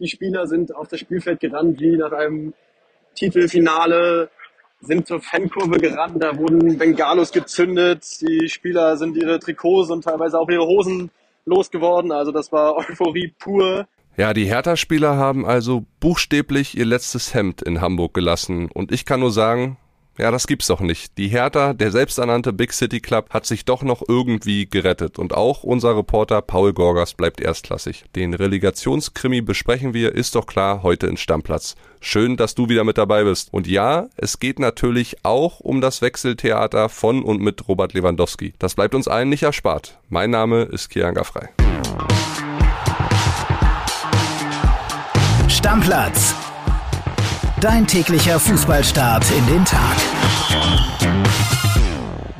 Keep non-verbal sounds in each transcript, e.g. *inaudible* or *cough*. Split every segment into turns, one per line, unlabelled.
Die Spieler sind auf das Spielfeld gerannt wie nach einem Titelfinale, sind zur Fankurve gerannt, da wurden Bengalos gezündet, die Spieler sind ihre Trikots und teilweise auch ihre Hosen losgeworden. Also das war Euphorie pur.
Ja, die Hertha-Spieler haben also buchstäblich ihr letztes Hemd in Hamburg gelassen. Und ich kann nur sagen, ja, das gibt's doch nicht. Die Hertha, der selbsternannte Big City Club, hat sich doch noch irgendwie gerettet. Und auch unser Reporter Paul Gorgas bleibt erstklassig. Den Relegationskrimi besprechen wir, ist doch klar, heute in Stammplatz. Schön, dass du wieder mit dabei bist. Und ja, es geht natürlich auch um das Wechseltheater von und mit Robert Lewandowski. Das bleibt uns allen nicht erspart. Mein Name ist Kianga Frei.
Stammplatz Dein täglicher Fußballstart in den Tag.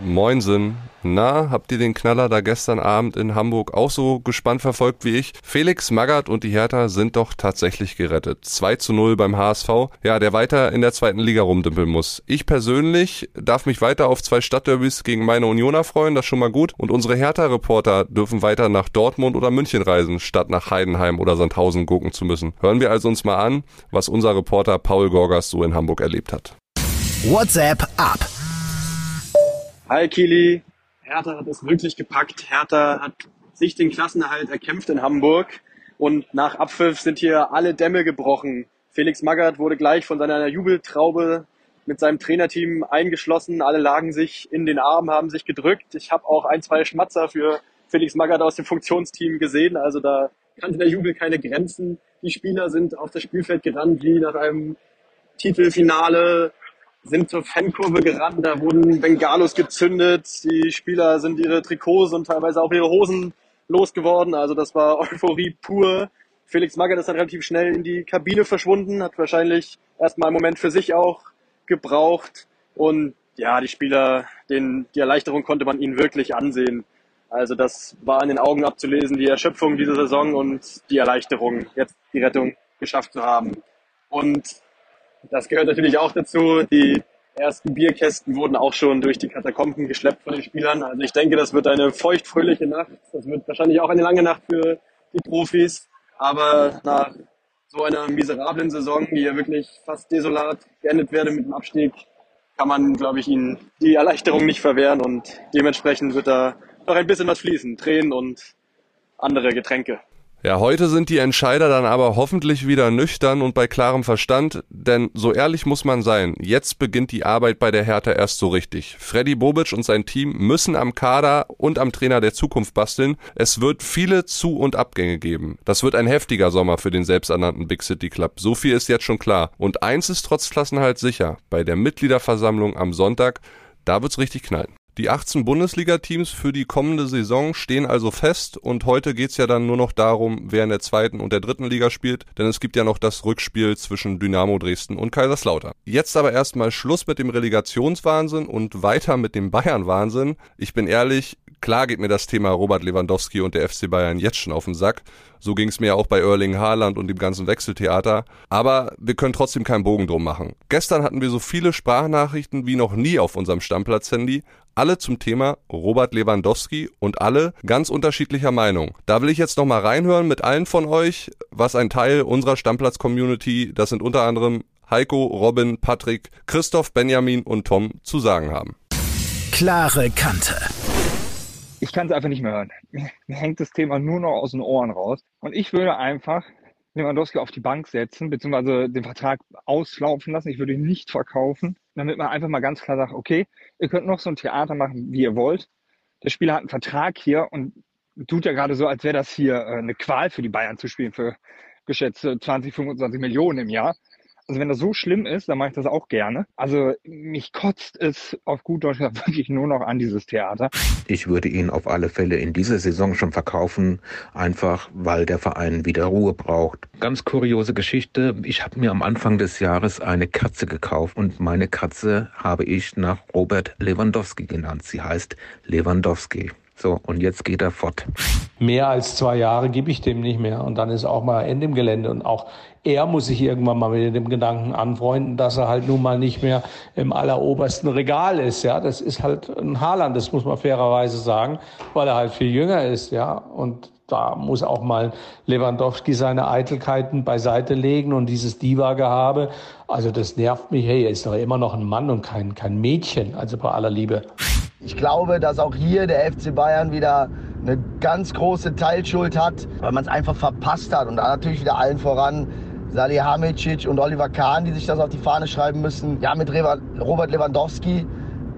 Moinsen. Na, habt ihr den Knaller da gestern Abend in Hamburg auch so gespannt verfolgt wie ich? Felix Magath und die Hertha sind doch tatsächlich gerettet. 2 zu 0 beim HSV. Ja, der weiter in der zweiten Liga rumdümpeln muss. Ich persönlich darf mich weiter auf zwei Stadtderbys gegen meine Unioner freuen, das ist schon mal gut. Und unsere Hertha-Reporter dürfen weiter nach Dortmund oder München reisen, statt nach Heidenheim oder Sandhausen gucken zu müssen. Hören wir also uns mal an, was unser Reporter Paul Gorgas so in Hamburg erlebt hat.
WhatsApp ab.
Hi Kili, Hertha hat es wirklich gepackt. Hertha hat sich den Klassenerhalt erkämpft in Hamburg. Und nach Abpfiff sind hier alle Dämme gebrochen. Felix Magath wurde gleich von seiner Jubeltraube mit seinem Trainerteam eingeschlossen. Alle lagen sich in den Armen, haben sich gedrückt. Ich habe auch ein, zwei Schmatzer für Felix Magath aus dem Funktionsteam gesehen. Also da kannte der Jubel keine Grenzen. Die Spieler sind auf das Spielfeld gerannt wie nach einem Titelfinale sind zur Fankurve gerannt, da wurden Bengalos gezündet, die Spieler sind ihre Trikots und teilweise auch ihre Hosen losgeworden. Also das war Euphorie pur. Felix Magath ist dann relativ schnell in die Kabine verschwunden, hat wahrscheinlich erstmal einen Moment für sich auch gebraucht. Und ja, die Spieler, den, die Erleichterung konnte man ihnen wirklich ansehen. Also das war in den Augen abzulesen, die Erschöpfung dieser Saison und die Erleichterung, jetzt die Rettung geschafft zu haben. Und das gehört natürlich auch dazu. Die ersten Bierkästen wurden auch schon durch die Katakomben geschleppt von den Spielern. Also ich denke, das wird eine feuchtfröhliche Nacht. Das wird wahrscheinlich auch eine lange Nacht für die Profis. Aber nach so einer miserablen Saison, die ja wirklich fast desolat geendet werde mit dem Abstieg, kann man, glaube ich, ihnen die Erleichterung nicht verwehren und dementsprechend wird da noch ein bisschen was fließen. Tränen und andere Getränke.
Ja, heute sind die Entscheider dann aber hoffentlich wieder nüchtern und bei klarem Verstand, denn so ehrlich muss man sein, jetzt beginnt die Arbeit bei der Hertha erst so richtig. Freddy Bobic und sein Team müssen am Kader und am Trainer der Zukunft basteln. Es wird viele Zu- und Abgänge geben. Das wird ein heftiger Sommer für den selbsternannten Big City Club. So viel ist jetzt schon klar. Und eins ist trotz Klassenhalt sicher. Bei der Mitgliederversammlung am Sonntag, da wird's richtig knallen. Die 18 Bundesliga-Teams für die kommende Saison stehen also fest und heute geht's ja dann nur noch darum, wer in der zweiten und der dritten Liga spielt, denn es gibt ja noch das Rückspiel zwischen Dynamo Dresden und Kaiserslautern. Jetzt aber erstmal Schluss mit dem Relegationswahnsinn und weiter mit dem Bayern-Wahnsinn. Ich bin ehrlich, klar geht mir das Thema Robert Lewandowski und der FC Bayern jetzt schon auf den Sack. So ging es mir auch bei Erling Haaland und dem ganzen Wechseltheater. Aber wir können trotzdem keinen Bogen drum machen. Gestern hatten wir so viele Sprachnachrichten wie noch nie auf unserem Stammplatz-Handy alle zum Thema Robert Lewandowski und alle ganz unterschiedlicher Meinung. Da will ich jetzt nochmal reinhören mit allen von euch, was ein Teil unserer Stammplatz-Community, das sind unter anderem Heiko, Robin, Patrick, Christoph, Benjamin und Tom zu sagen haben.
Klare Kante.
Ich kann es einfach nicht mehr hören. Mir hängt das Thema nur noch aus den Ohren raus. Und ich würde einfach Lewandowski auf die Bank setzen, beziehungsweise den Vertrag auslaufen lassen. Ich würde ihn nicht verkaufen damit man einfach mal ganz klar sagt, okay, ihr könnt noch so ein Theater machen, wie ihr wollt. Der Spieler hat einen Vertrag hier und tut ja gerade so, als wäre das hier äh, eine Qual für die Bayern zu spielen für geschätzte 20, 25 Millionen im Jahr. Also wenn das so schlimm ist, dann mache ich das auch gerne. Also mich kotzt es auf gut Deutsch *laughs* wirklich nur noch an dieses Theater.
Ich würde ihn auf alle Fälle in dieser Saison schon verkaufen, einfach weil der Verein wieder Ruhe braucht. Ganz kuriose Geschichte. Ich habe mir am Anfang des Jahres eine Katze gekauft und meine Katze habe ich nach Robert Lewandowski genannt. Sie heißt Lewandowski. So, und jetzt geht er fort.
Mehr als zwei Jahre gebe ich dem nicht mehr. Und dann ist auch mal Ende im Gelände. Und auch er muss sich irgendwann mal mit dem Gedanken anfreunden, dass er halt nun mal nicht mehr im allerobersten Regal ist. Ja, das ist halt ein Haaland, das muss man fairerweise sagen, weil er halt viel jünger ist. Ja, und da muss auch mal Lewandowski seine Eitelkeiten beiseite legen und dieses Diva-Gehabe. Also das nervt mich. Hey, er ist doch immer noch ein Mann und kein, kein Mädchen. Also bei aller Liebe.
Ich glaube, dass auch hier der FC Bayern wieder eine ganz große Teilschuld hat, weil man es einfach verpasst hat. Und natürlich wieder allen voran Salihamidzic und Oliver Kahn, die sich das auf die Fahne schreiben müssen. Ja, mit Robert Lewandowski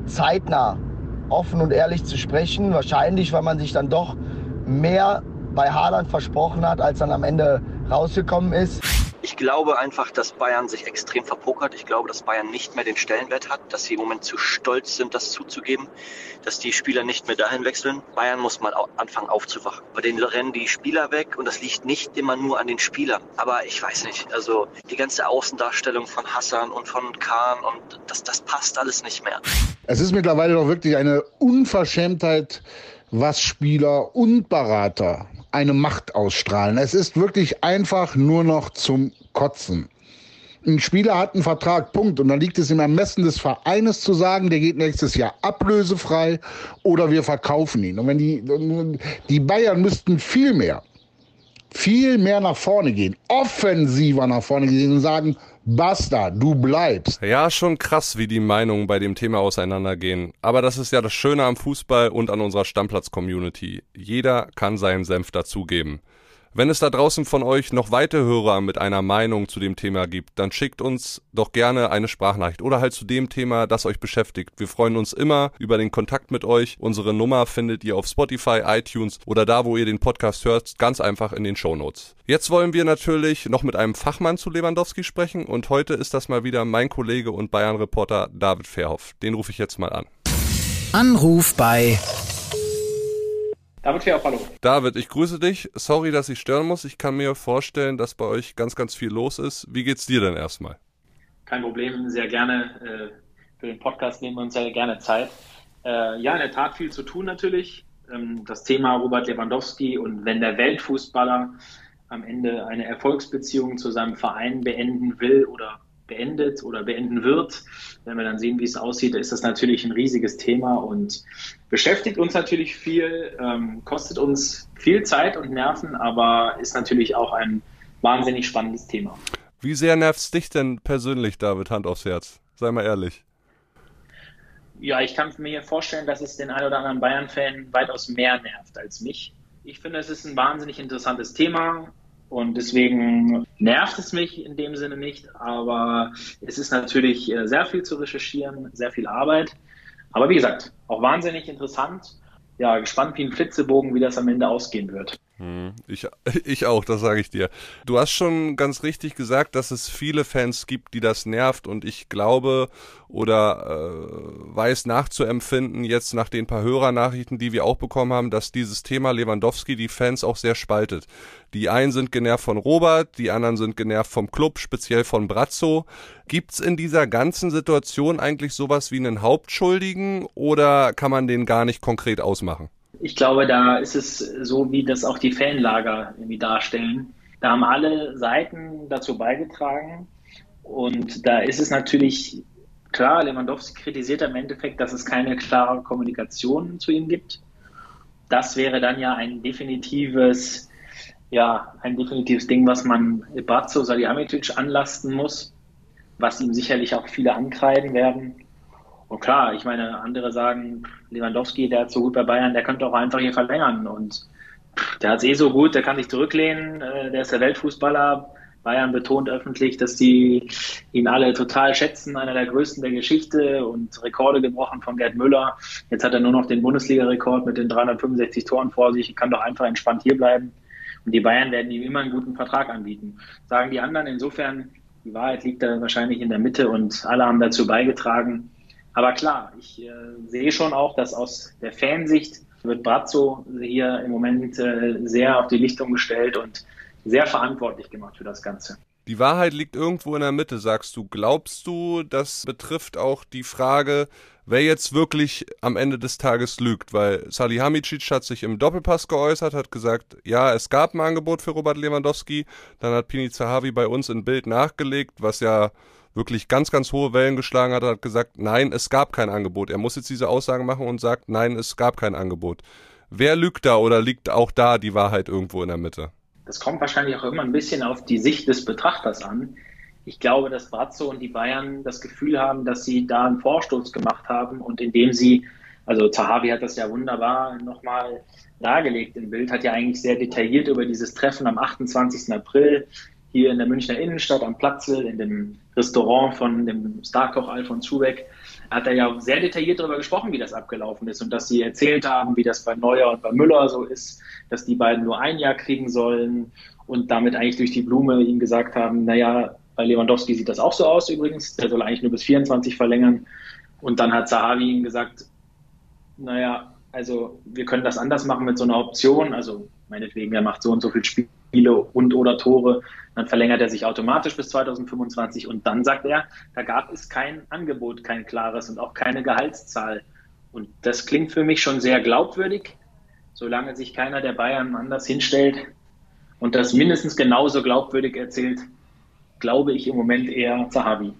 zeitnah offen und ehrlich zu sprechen. Wahrscheinlich, weil man sich dann doch mehr bei Haaland versprochen hat, als dann am Ende rausgekommen ist.
Ich glaube einfach, dass Bayern sich extrem verpokert. Ich glaube, dass Bayern nicht mehr den Stellenwert hat, dass sie im Moment zu stolz sind, das zuzugeben, dass die Spieler nicht mehr dahin wechseln. Bayern muss mal anfangen aufzuwachen. Bei denen rennen die Spieler weg und das liegt nicht immer nur an den Spielern. Aber ich weiß nicht, also die ganze Außendarstellung von Hassan und von Kahn und das, das passt alles nicht mehr.
Es ist mittlerweile doch wirklich eine Unverschämtheit, was Spieler und Berater eine Macht ausstrahlen. Es ist wirklich einfach nur noch zum Kotzen. Ein Spieler hat einen Vertrag, Punkt. Und dann liegt es im Ermessen des Vereines zu sagen, der geht nächstes Jahr ablösefrei oder wir verkaufen ihn. Und wenn die, die Bayern müssten viel mehr, viel mehr nach vorne gehen, offensiver nach vorne gehen und sagen, Basta, du bleibst.
Ja, schon krass, wie die Meinungen bei dem Thema auseinandergehen. Aber das ist ja das Schöne am Fußball und an unserer Stammplatz-Community. Jeder kann seinen Senf dazugeben. Wenn es da draußen von euch noch weitere Hörer mit einer Meinung zu dem Thema gibt, dann schickt uns doch gerne eine Sprachnachricht oder halt zu dem Thema, das euch beschäftigt. Wir freuen uns immer über den Kontakt mit euch. Unsere Nummer findet ihr auf Spotify, iTunes oder da, wo ihr den Podcast hört, ganz einfach in den Show Notes. Jetzt wollen wir natürlich noch mit einem Fachmann zu Lewandowski sprechen und heute ist das mal wieder mein Kollege und Bayern-Reporter David Verhoff. Den rufe ich jetzt mal an.
Anruf bei
David Fair, hallo.
David, ich grüße dich. Sorry, dass ich stören muss. Ich kann mir vorstellen, dass bei euch ganz, ganz viel los ist. Wie geht's dir denn erstmal?
Kein Problem, sehr gerne. Äh, für den Podcast nehmen wir uns sehr gerne Zeit. Äh, ja, in der Tat viel zu tun natürlich. Ähm, das Thema Robert Lewandowski und wenn der Weltfußballer am Ende eine Erfolgsbeziehung zu seinem Verein beenden will oder beendet oder beenden wird. Wenn wir dann sehen, wie es aussieht, ist das natürlich ein riesiges Thema und beschäftigt uns natürlich viel, ähm, kostet uns viel Zeit und Nerven, aber ist natürlich auch ein wahnsinnig spannendes Thema.
Wie sehr nervt es dich denn persönlich, David, Hand aufs Herz? Sei mal ehrlich.
Ja, ich kann mir vorstellen, dass es den einen oder anderen Bayern-Fan weitaus mehr nervt als mich. Ich finde, es ist ein wahnsinnig interessantes Thema. Und deswegen nervt es mich in dem Sinne nicht, aber es ist natürlich äh, sehr viel zu recherchieren, sehr viel Arbeit. Aber wie gesagt, auch wahnsinnig interessant. Ja, gespannt wie ein Flitzebogen, wie das am Ende ausgehen wird.
Hm, ich, *laughs* ich auch, das sage ich dir. Du hast schon ganz richtig gesagt, dass es viele Fans gibt, die das nervt und ich glaube oder äh, weiß nachzuempfinden, jetzt nach den paar Hörernachrichten, die wir auch bekommen haben, dass dieses Thema Lewandowski die Fans auch sehr spaltet. Die einen sind genervt von Robert, die anderen sind genervt vom Club, speziell von Brazzo. Gibt's in dieser ganzen Situation eigentlich sowas wie einen Hauptschuldigen oder kann man den gar nicht konkret ausmachen?
Ich glaube, da ist es so, wie das auch die Fanlager irgendwie darstellen. Da haben alle Seiten dazu beigetragen. Und da ist es natürlich klar, Lewandowski kritisiert im Endeffekt, dass es keine klare Kommunikation zu ihm gibt. Das wäre dann ja ein definitives, ja, ein definitives Ding, was man Brazzo Salihamidzic anlasten muss, was ihm sicherlich auch viele ankreiden werden. Und klar, ich meine, andere sagen, Lewandowski, der hat so gut bei Bayern, der könnte auch einfach hier verlängern. Und der hat es eh so gut, der kann sich zurücklehnen, äh, der ist der Weltfußballer. Bayern betont öffentlich, dass die ihn alle total schätzen, einer der größten der Geschichte und Rekorde gebrochen von Gerd Müller. Jetzt hat er nur noch den Bundesliga-Rekord mit den 365 Toren vor sich, kann doch einfach entspannt hier bleiben. Und die Bayern werden ihm immer einen guten Vertrag anbieten. Sagen die anderen insofern, die Wahrheit liegt da wahrscheinlich in der Mitte und alle haben dazu beigetragen, aber klar, ich äh, sehe schon auch, dass aus der Fansicht wird Brazzo hier im Moment äh, sehr auf die Lichtung gestellt und sehr verantwortlich gemacht für das Ganze.
Die Wahrheit liegt irgendwo in der Mitte, sagst du. Glaubst du, das betrifft auch die Frage, wer jetzt wirklich am Ende des Tages lügt? Weil Salihamidzic hat sich im Doppelpass geäußert, hat gesagt, ja, es gab ein Angebot für Robert Lewandowski. Dann hat Pini Zahavi bei uns ein Bild nachgelegt, was ja wirklich ganz, ganz hohe Wellen geschlagen hat, hat gesagt, nein, es gab kein Angebot. Er muss jetzt diese Aussage machen und sagt, nein, es gab kein Angebot. Wer lügt da oder liegt auch da die Wahrheit irgendwo in der Mitte?
Das kommt wahrscheinlich auch immer ein bisschen auf die Sicht des Betrachters an. Ich glaube, dass Brazzo und die Bayern das Gefühl haben, dass sie da einen Vorstoß gemacht haben und indem sie, also Zahavi hat das ja wunderbar nochmal dargelegt im Bild, hat ja eigentlich sehr detailliert über dieses Treffen am 28. April hier in der Münchner Innenstadt am Platzel, in dem Restaurant von dem Starkoch Alfons Schubeck, hat er ja sehr detailliert darüber gesprochen, wie das abgelaufen ist und dass sie erzählt haben, wie das bei Neuer und bei Müller so ist, dass die beiden nur ein Jahr kriegen sollen und damit eigentlich durch die Blume ihm gesagt haben, naja, bei Lewandowski sieht das auch so aus übrigens, der soll eigentlich nur bis 24 verlängern. Und dann hat Zahavi ihm gesagt, naja, also wir können das anders machen mit so einer Option, also meinetwegen, er macht so und so viel Spiele und oder Tore, dann verlängert er sich automatisch bis 2025 und dann sagt er, da gab es kein Angebot, kein klares und auch keine Gehaltszahl. Und das klingt für mich schon sehr glaubwürdig, solange sich keiner der Bayern anders hinstellt und das mindestens genauso glaubwürdig erzählt, glaube ich im Moment eher Zahavi.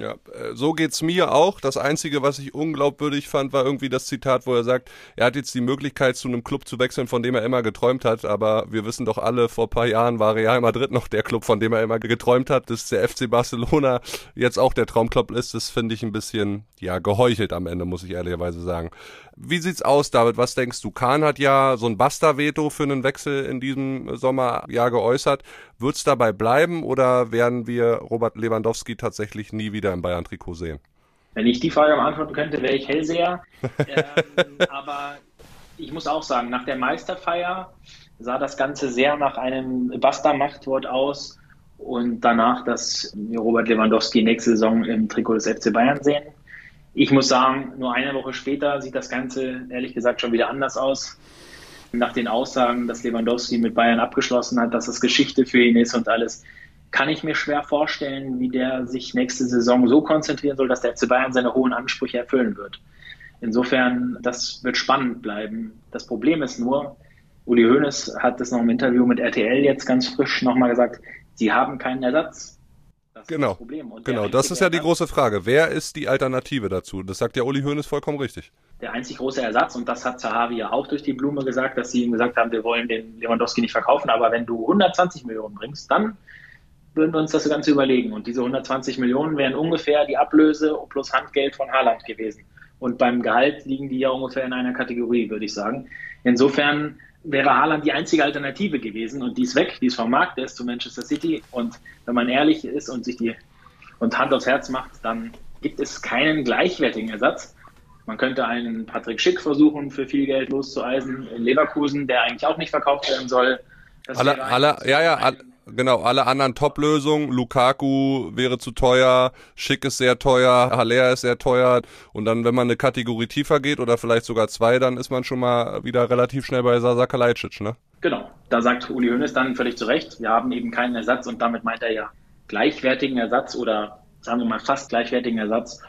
Ja, äh, so geht's mir auch. Das Einzige, was ich unglaubwürdig fand, war irgendwie das Zitat, wo er sagt, er hat jetzt die Möglichkeit, zu einem Club zu wechseln, von dem er immer geträumt hat. Aber wir wissen doch alle, vor paar Jahren war Real Madrid noch der Club, von dem er immer geträumt hat. Dass der FC Barcelona jetzt auch der Traumclub ist, das finde ich ein bisschen, ja, geheuchelt am Ende, muss ich ehrlicherweise sagen. Wie sieht's aus, David? Was denkst du? Kahn hat ja so ein Basta-Veto für einen Wechsel in diesem Sommer ja geäußert. Wird's dabei bleiben oder werden wir Robert Lewandowski tatsächlich nie wieder im Bayern-Trikot sehen?
Wenn ich die Frage beantworten könnte, wäre ich Hellseher. *laughs* ähm, aber ich muss auch sagen, nach der Meisterfeier sah das Ganze sehr nach einem Basta-Machtwort aus und danach, dass wir Robert Lewandowski nächste Saison im Trikot des FC Bayern sehen. Ich muss sagen, nur eine Woche später sieht das Ganze ehrlich gesagt schon wieder anders aus. Nach den Aussagen, dass Lewandowski mit Bayern abgeschlossen hat, dass das Geschichte für ihn ist und alles, kann ich mir schwer vorstellen, wie der sich nächste Saison so konzentrieren soll, dass der FC Bayern seine hohen Ansprüche erfüllen wird. Insofern, das wird spannend bleiben. Das Problem ist nur, Uli Hoeneß hat das noch im Interview mit RTL jetzt ganz frisch nochmal gesagt, sie haben keinen Ersatz
das genau. Das genau, das ist ja die große Frage. Wer ist die Alternative dazu? Das sagt ja Uli Hoeneß vollkommen richtig.
Der einzig große Ersatz, und das hat Zahavi ja auch durch die Blume gesagt, dass sie ihm gesagt haben, wir wollen den Lewandowski nicht verkaufen, aber wenn du 120 Millionen bringst, dann würden wir uns das Ganze überlegen. Und diese 120 Millionen wären ungefähr die Ablöse plus Handgeld von Haaland gewesen. Und beim Gehalt liegen die ja ungefähr in einer Kategorie, würde ich sagen. Insofern wäre Haaland die einzige Alternative gewesen und die ist weg, die ist vom Markt, der ist zu Manchester City und wenn man ehrlich ist und sich die und Hand aufs Herz macht, dann gibt es keinen gleichwertigen Ersatz. Man könnte einen Patrick Schick versuchen, für viel Geld loszueisen in Leverkusen, der eigentlich auch nicht verkauft werden soll.
Das alle, alle, ja, ja, Genau, alle anderen Top-Lösungen. Lukaku wäre zu teuer, Schick ist sehr teuer, Haller ist sehr teuer. Und dann, wenn man eine Kategorie tiefer geht oder vielleicht sogar zwei, dann ist man schon mal wieder relativ schnell bei Sasa Kalajdzic, ne?
Genau, da sagt Uli Hoeneß dann völlig zu Recht, wir haben eben keinen Ersatz und damit meint er ja gleichwertigen Ersatz oder sagen wir mal fast gleichwertigen Ersatz.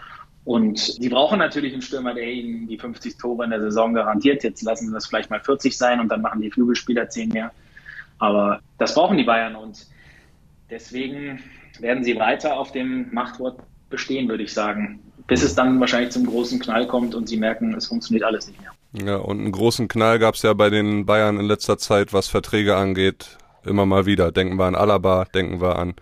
Und sie brauchen natürlich einen Stürmer, der ihnen die 50 Tore in der Saison garantiert. Jetzt lassen sie das vielleicht mal 40 sein und dann machen die Flügelspieler 10 mehr. Aber das brauchen die Bayern und deswegen werden sie weiter auf dem Machtwort bestehen, würde ich sagen, bis es dann wahrscheinlich zum großen Knall kommt und sie merken, es funktioniert alles nicht mehr.
Ja, und einen großen Knall gab es ja bei den Bayern in letzter Zeit, was Verträge angeht, immer mal wieder. Denken wir an Alaba, denken wir an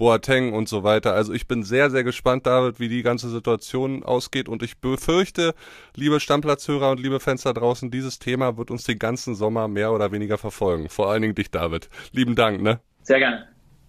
Boateng und so weiter. Also ich bin sehr, sehr gespannt, David, wie die ganze Situation ausgeht und ich befürchte, liebe Stammplatzhörer und liebe Fans da draußen, dieses Thema wird uns den ganzen Sommer mehr oder weniger verfolgen. Vor allen Dingen dich, David. Lieben Dank, ne?
Sehr gerne.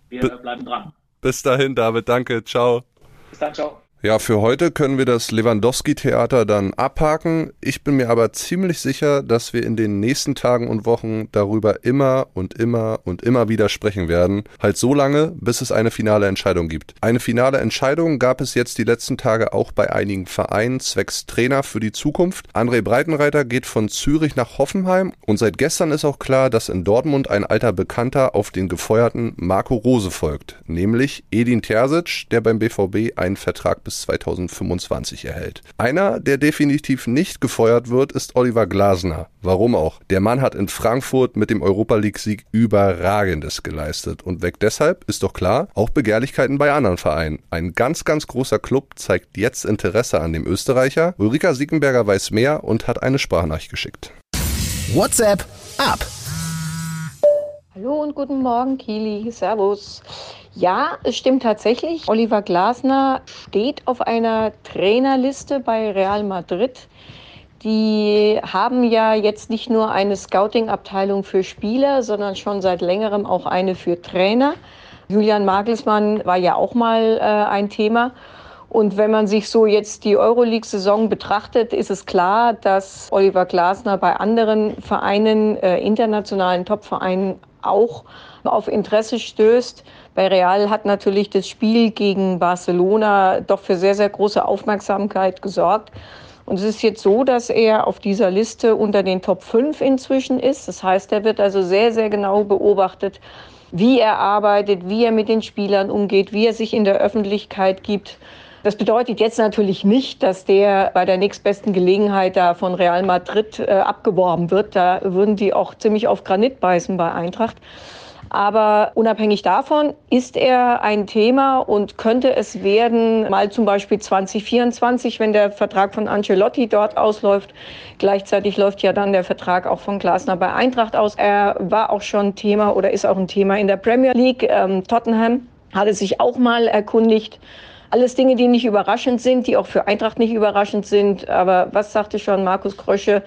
Wir B bleiben dran.
Bis dahin, David. Danke. Ciao.
Bis dann, ciao.
Ja, für heute können wir das Lewandowski-Theater dann abhaken. Ich bin mir aber ziemlich sicher, dass wir in den nächsten Tagen und Wochen darüber immer und immer und immer wieder sprechen werden. Halt so lange, bis es eine finale Entscheidung gibt. Eine finale Entscheidung gab es jetzt die letzten Tage auch bei einigen Vereinen zwecks Trainer für die Zukunft. André Breitenreiter geht von Zürich nach Hoffenheim und seit gestern ist auch klar, dass in Dortmund ein alter Bekannter auf den gefeuerten Marco Rose folgt, nämlich Edin Terzic, der beim BVB einen Vertrag bis bis 2025 erhält. Einer, der definitiv nicht gefeuert wird, ist Oliver Glasner. Warum auch? Der Mann hat in Frankfurt mit dem Europa League-Sieg Überragendes geleistet und weg deshalb, ist doch klar, auch Begehrlichkeiten bei anderen Vereinen. Ein ganz, ganz großer Club zeigt jetzt Interesse an dem Österreicher. Ulrika Siegenberger weiß mehr und hat eine Sprachnachricht geschickt.
WhatsApp ab.
Hallo und guten Morgen, Kili. Servus. Ja, es stimmt tatsächlich. Oliver Glasner steht auf einer Trainerliste bei Real Madrid. Die haben ja jetzt nicht nur eine Scouting-Abteilung für Spieler, sondern schon seit längerem auch eine für Trainer. Julian Magelsmann war ja auch mal äh, ein Thema. Und wenn man sich so jetzt die Euroleague-Saison betrachtet, ist es klar, dass Oliver Glasner bei anderen Vereinen, äh, internationalen Topvereinen auch auf Interesse stößt. Bei Real hat natürlich das Spiel gegen Barcelona doch für sehr, sehr große Aufmerksamkeit gesorgt. Und es ist jetzt so, dass er auf dieser Liste unter den Top 5 inzwischen ist. Das heißt, er wird also sehr, sehr genau beobachtet, wie er arbeitet, wie er mit den Spielern umgeht, wie er sich in der Öffentlichkeit gibt. Das bedeutet jetzt natürlich nicht, dass der bei der nächstbesten Gelegenheit da von Real Madrid äh, abgeworben wird. Da würden die auch ziemlich auf Granit beißen bei Eintracht. Aber unabhängig davon ist er ein Thema und könnte es werden, mal zum Beispiel 2024, wenn der Vertrag von Ancelotti dort ausläuft. Gleichzeitig läuft ja dann der Vertrag auch von Glasner bei Eintracht aus. Er war auch schon Thema oder ist auch ein Thema in der Premier League. Ähm, Tottenham hatte sich auch mal erkundigt. Alles Dinge, die nicht überraschend sind, die auch für Eintracht nicht überraschend sind. Aber was sagte schon Markus Krösche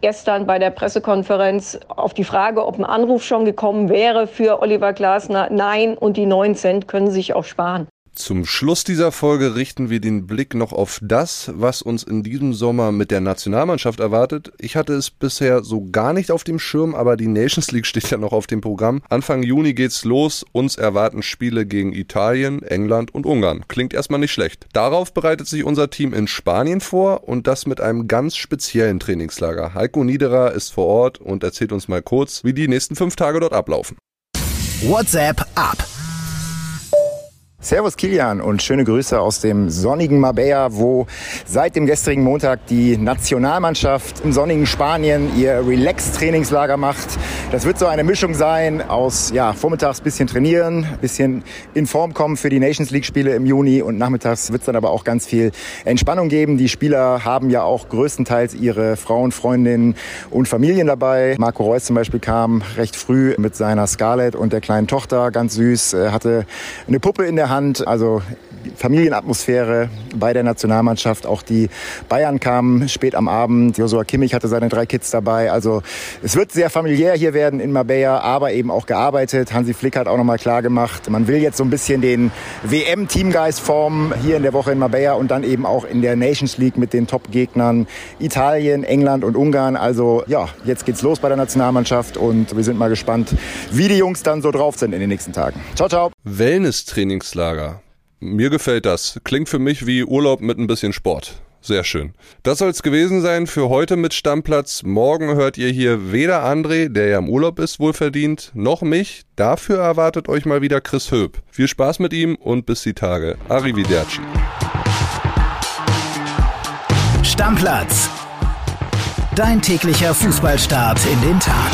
gestern bei der Pressekonferenz auf die Frage, ob ein Anruf schon gekommen wäre für Oliver Glasner? Nein, und die 9 Cent können sich auch sparen.
Zum Schluss dieser Folge richten wir den Blick noch auf das, was uns in diesem Sommer mit der Nationalmannschaft erwartet. Ich hatte es bisher so gar nicht auf dem Schirm, aber die Nations League steht ja noch auf dem Programm. Anfang Juni geht's los. Uns erwarten Spiele gegen Italien, England und Ungarn. Klingt erstmal nicht schlecht. Darauf bereitet sich unser Team in Spanien vor und das mit einem ganz speziellen Trainingslager. Heiko Niederer ist vor Ort und erzählt uns mal kurz, wie die nächsten fünf Tage dort ablaufen.
WhatsApp ab.
Servus Kilian und schöne Grüße aus dem sonnigen Marbella, wo seit dem gestrigen Montag die Nationalmannschaft im sonnigen Spanien ihr Relax-Trainingslager macht. Das wird so eine Mischung sein aus ja, vormittags bisschen trainieren, bisschen in Form kommen für die Nations League-Spiele im Juni und nachmittags wird es dann aber auch ganz viel Entspannung geben. Die Spieler haben ja auch größtenteils ihre Frauen, Freundinnen und Familien dabei. Marco Reus zum Beispiel kam recht früh mit seiner Scarlett und der kleinen Tochter, ganz süß, hatte eine Puppe in der Hand. Also Familienatmosphäre bei der Nationalmannschaft. Auch die Bayern kamen spät am Abend. Josua Kimmich hatte seine drei Kids dabei. Also es wird sehr familiär hier werden in Marbella, aber eben auch gearbeitet. Hansi Flick hat auch nochmal klar gemacht, man will jetzt so ein bisschen den WM-Teamgeist formen hier in der Woche in Marbella und dann eben auch in der Nations League mit den Top-Gegnern Italien, England und Ungarn. Also ja, jetzt geht's los bei der Nationalmannschaft und wir sind mal gespannt, wie die Jungs dann so drauf sind in den nächsten Tagen. Ciao, ciao.
Wellness-Trainingslager. Mir gefällt das. Klingt für mich wie Urlaub mit ein bisschen Sport. Sehr schön. Das soll es gewesen sein für heute mit Stammplatz. Morgen hört ihr hier weder André, der ja im Urlaub ist, wohlverdient, noch mich. Dafür erwartet euch mal wieder Chris Höp. Viel Spaß mit ihm und bis die Tage. Arrivederci.
Stammplatz. Dein täglicher Fußballstart in den Tag.